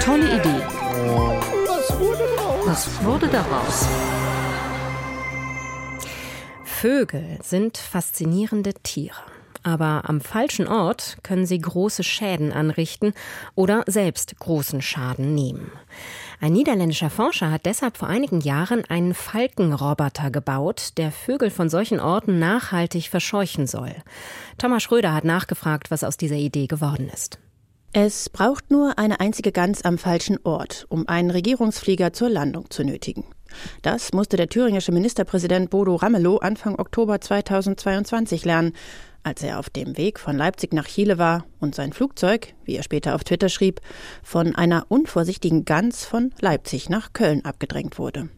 Tolle Idee. Was wurde daraus? Vögel sind faszinierende Tiere. Aber am falschen Ort können sie große Schäden anrichten oder selbst großen Schaden nehmen. Ein niederländischer Forscher hat deshalb vor einigen Jahren einen Falkenroboter gebaut, der Vögel von solchen Orten nachhaltig verscheuchen soll. Thomas Schröder hat nachgefragt, was aus dieser Idee geworden ist. Es braucht nur eine einzige Gans am falschen Ort, um einen Regierungsflieger zur Landung zu nötigen. Das musste der thüringische Ministerpräsident Bodo Ramelow Anfang Oktober 2022 lernen, als er auf dem Weg von Leipzig nach Chile war und sein Flugzeug, wie er später auf Twitter schrieb, von einer unvorsichtigen Gans von Leipzig nach Köln abgedrängt wurde.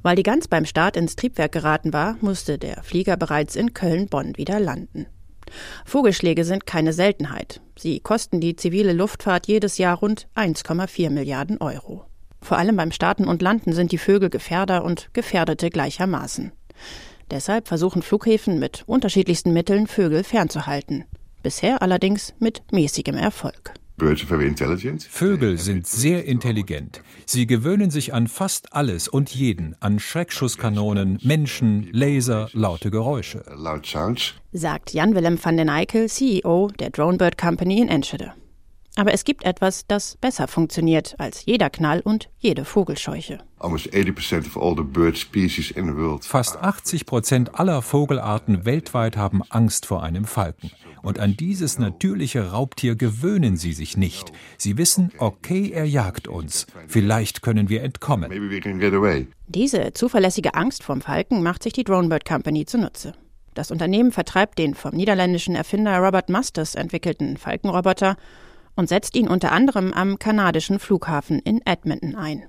Weil die Gans beim Start ins Triebwerk geraten war, musste der Flieger bereits in Köln-Bonn wieder landen. Vogelschläge sind keine Seltenheit. Sie kosten die zivile Luftfahrt jedes Jahr rund 1,4 Milliarden Euro. Vor allem beim Starten und Landen sind die Vögel Gefährder und Gefährdete gleichermaßen. Deshalb versuchen Flughäfen mit unterschiedlichsten Mitteln Vögel fernzuhalten. Bisher allerdings mit mäßigem Erfolg. Vögel sind sehr intelligent. Sie gewöhnen sich an fast alles und jeden, an Schreckschusskanonen, Menschen, Laser, laute Geräusche. Sagt Jan-Willem van den Eykel, CEO der Dronebird Company in Enschede. Aber es gibt etwas, das besser funktioniert als jeder Knall und jede Vogelscheuche. Fast 80 Prozent aller Vogelarten weltweit haben Angst vor einem Falken. Und an dieses natürliche Raubtier gewöhnen sie sich nicht. Sie wissen, okay, er jagt uns. Vielleicht können wir entkommen. Diese zuverlässige Angst vom Falken macht sich die Dronebird Company zunutze. Das Unternehmen vertreibt den vom niederländischen Erfinder Robert Masters entwickelten Falkenroboter und setzt ihn unter anderem am kanadischen Flughafen in Edmonton ein.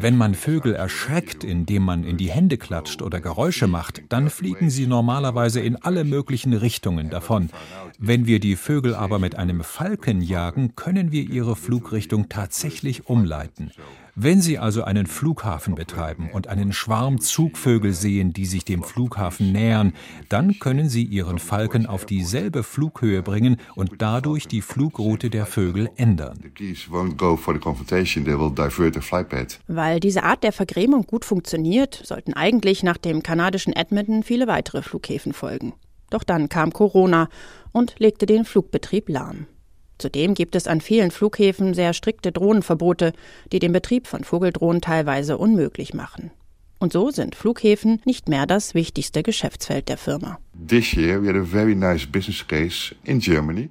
Wenn man Vögel erschreckt, indem man in die Hände klatscht oder Geräusche macht, dann fliegen sie normalerweise in alle möglichen Richtungen davon. Wenn wir die Vögel aber mit einem Falken jagen, können wir ihre Flugrichtung tatsächlich umleiten. Wenn Sie also einen Flughafen betreiben und einen Schwarm Zugvögel sehen, die sich dem Flughafen nähern, dann können Sie Ihren Falken auf dieselbe Flughöhe bringen und dadurch die Flugroute der Vögel ändern. Weil diese Art der Vergrämung gut funktioniert, sollten eigentlich nach dem kanadischen Edmonton viele weitere Flughäfen folgen. Doch dann kam Corona und legte den Flugbetrieb lahm. Zudem gibt es an vielen Flughäfen sehr strikte Drohnenverbote, die den Betrieb von Vogeldrohnen teilweise unmöglich machen. Und so sind Flughäfen nicht mehr das wichtigste Geschäftsfeld der Firma.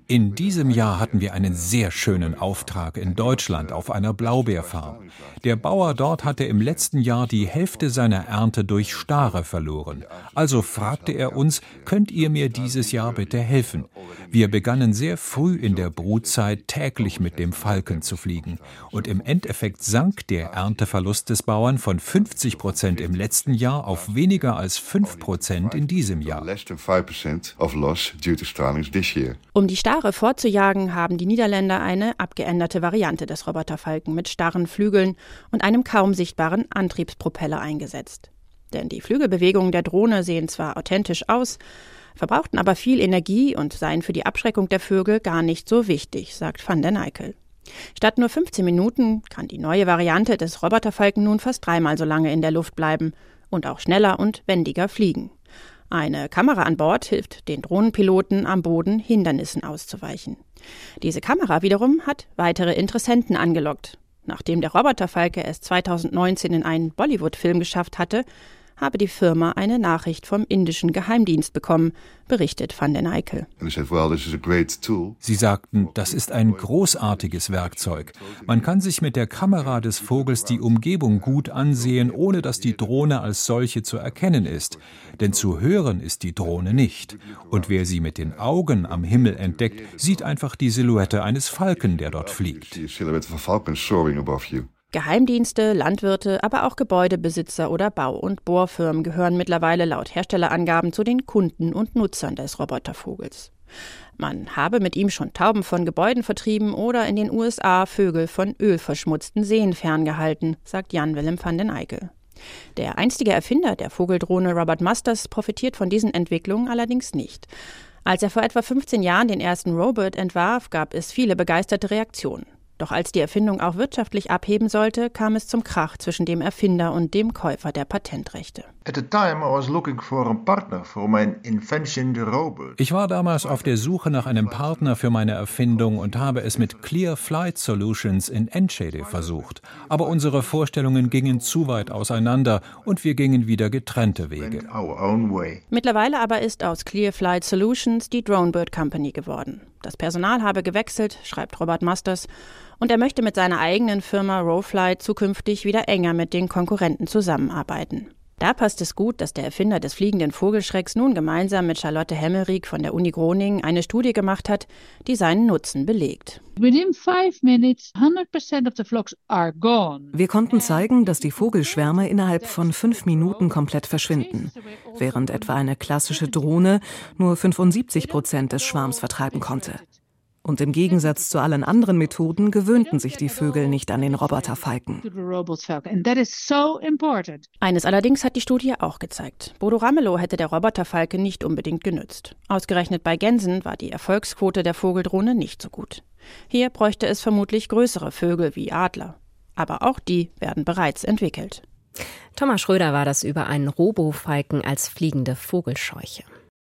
In diesem Jahr hatten wir einen sehr schönen Auftrag in Deutschland auf einer Blaubeerfarm. Der Bauer dort hatte im letzten Jahr die Hälfte seiner Ernte durch Stare verloren. Also fragte er uns, könnt ihr mir dieses Jahr bitte helfen? Wir begannen sehr früh in der Brutzeit täglich mit dem Falken zu fliegen. Und im Endeffekt sank der Ernteverlust des Bauern von 50 Prozent im letzten Jahr auf weniger als 5 Prozent in diesem Jahr. Um die Stare vorzujagen, haben die Niederländer eine abgeänderte Variante des Roboterfalken mit starren Flügeln und einem kaum sichtbaren Antriebspropeller eingesetzt. Denn die Flügelbewegungen der Drohne sehen zwar authentisch aus, verbrauchten aber viel Energie und seien für die Abschreckung der Vögel gar nicht so wichtig, sagt van der Neikel. Statt nur 15 Minuten kann die neue Variante des Roboterfalken nun fast dreimal so lange in der Luft bleiben und auch schneller und wendiger fliegen. Eine Kamera an Bord hilft den Drohnenpiloten am Boden Hindernissen auszuweichen. Diese Kamera wiederum hat weitere Interessenten angelockt. Nachdem der Roboterfalke es 2019 in einen Bollywood-Film geschafft hatte, habe die Firma eine Nachricht vom indischen Geheimdienst bekommen, berichtet Van den Eykel. Sie sagten, das ist ein großartiges Werkzeug. Man kann sich mit der Kamera des Vogels die Umgebung gut ansehen, ohne dass die Drohne als solche zu erkennen ist. Denn zu hören ist die Drohne nicht. Und wer sie mit den Augen am Himmel entdeckt, sieht einfach die Silhouette eines Falken, der dort fliegt. Geheimdienste, Landwirte, aber auch Gebäudebesitzer oder Bau- und Bohrfirmen gehören mittlerweile laut Herstellerangaben zu den Kunden und Nutzern des Robotervogels. Man habe mit ihm schon Tauben von Gebäuden vertrieben oder in den USA Vögel von ölverschmutzten Seen ferngehalten, sagt Jan Willem van den Eykel. Der einstige Erfinder der Vogeldrohne Robert Masters profitiert von diesen Entwicklungen allerdings nicht. Als er vor etwa 15 Jahren den ersten Robot entwarf, gab es viele begeisterte Reaktionen. Doch als die Erfindung auch wirtschaftlich abheben sollte, kam es zum Krach zwischen dem Erfinder und dem Käufer der Patentrechte. Ich war damals auf der Suche nach einem Partner für meine Erfindung und habe es mit Clear Flight Solutions in Enschede versucht. Aber unsere Vorstellungen gingen zu weit auseinander und wir gingen wieder getrennte Wege. Mittlerweile aber ist aus Clear Flight Solutions die Dronebird Company geworden. Das Personal habe gewechselt, schreibt Robert Masters, und er möchte mit seiner eigenen Firma Rowflight zukünftig wieder enger mit den Konkurrenten zusammenarbeiten. Da passt es gut, dass der Erfinder des fliegenden Vogelschrecks nun gemeinsam mit Charlotte Hemmerich von der Uni Groningen eine Studie gemacht hat, die seinen Nutzen belegt. Wir konnten zeigen, dass die Vogelschwärme innerhalb von fünf Minuten komplett verschwinden, während etwa eine klassische Drohne nur 75 Prozent des Schwarms vertreiben konnte. Und im Gegensatz zu allen anderen Methoden gewöhnten sich die Vögel nicht an den Roboterfalken. Eines allerdings hat die Studie auch gezeigt. Bodo Ramelow hätte der Roboterfalke nicht unbedingt genützt. Ausgerechnet bei Gänsen war die Erfolgsquote der Vogeldrohne nicht so gut. Hier bräuchte es vermutlich größere Vögel wie Adler. Aber auch die werden bereits entwickelt. Thomas Schröder war das über einen Robofalken als fliegende Vogelscheuche.